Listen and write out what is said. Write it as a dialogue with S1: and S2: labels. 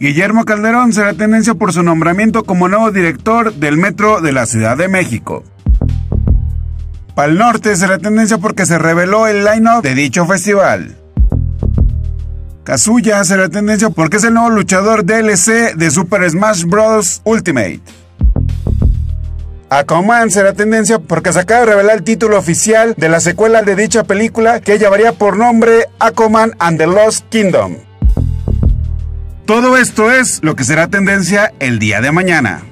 S1: Guillermo Calderón será tendencia por su nombramiento como nuevo director del Metro de la Ciudad de México. Pal Norte será tendencia porque se reveló el line-up de dicho festival. Kazuya será tendencia porque es el nuevo luchador DLC de Super Smash Bros. Ultimate. Aquaman será tendencia porque se acaba de revelar el título oficial de la secuela de dicha película que llevaría por nombre Aquaman and the Lost Kingdom. Todo esto es lo que será tendencia el día de mañana.